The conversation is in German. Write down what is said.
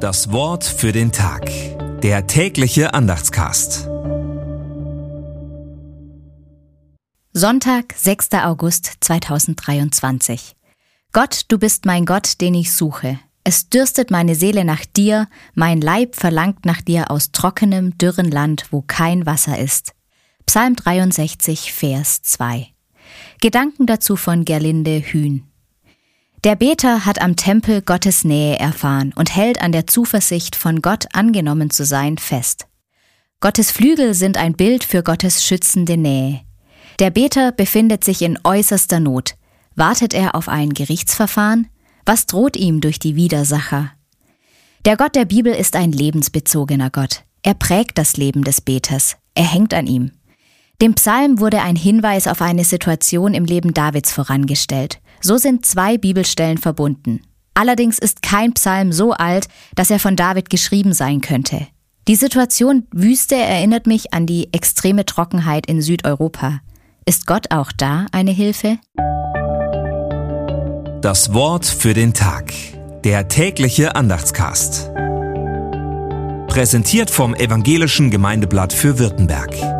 Das Wort für den Tag. Der tägliche Andachtscast. Sonntag, 6. August 2023. Gott, du bist mein Gott, den ich suche. Es dürstet meine Seele nach dir, mein Leib verlangt nach dir aus trockenem, dürren Land, wo kein Wasser ist. Psalm 63, Vers 2. Gedanken dazu von Gerlinde Hühn. Der Beter hat am Tempel Gottes Nähe erfahren und hält an der Zuversicht, von Gott angenommen zu sein, fest. Gottes Flügel sind ein Bild für Gottes schützende Nähe. Der Beter befindet sich in äußerster Not. Wartet er auf ein Gerichtsverfahren? Was droht ihm durch die Widersacher? Der Gott der Bibel ist ein lebensbezogener Gott. Er prägt das Leben des Beters. Er hängt an ihm. Dem Psalm wurde ein Hinweis auf eine Situation im Leben Davids vorangestellt. So sind zwei Bibelstellen verbunden. Allerdings ist kein Psalm so alt, dass er von David geschrieben sein könnte. Die Situation Wüste erinnert mich an die extreme Trockenheit in Südeuropa. Ist Gott auch da eine Hilfe? Das Wort für den Tag. Der tägliche Andachtscast. Präsentiert vom Evangelischen Gemeindeblatt für Württemberg.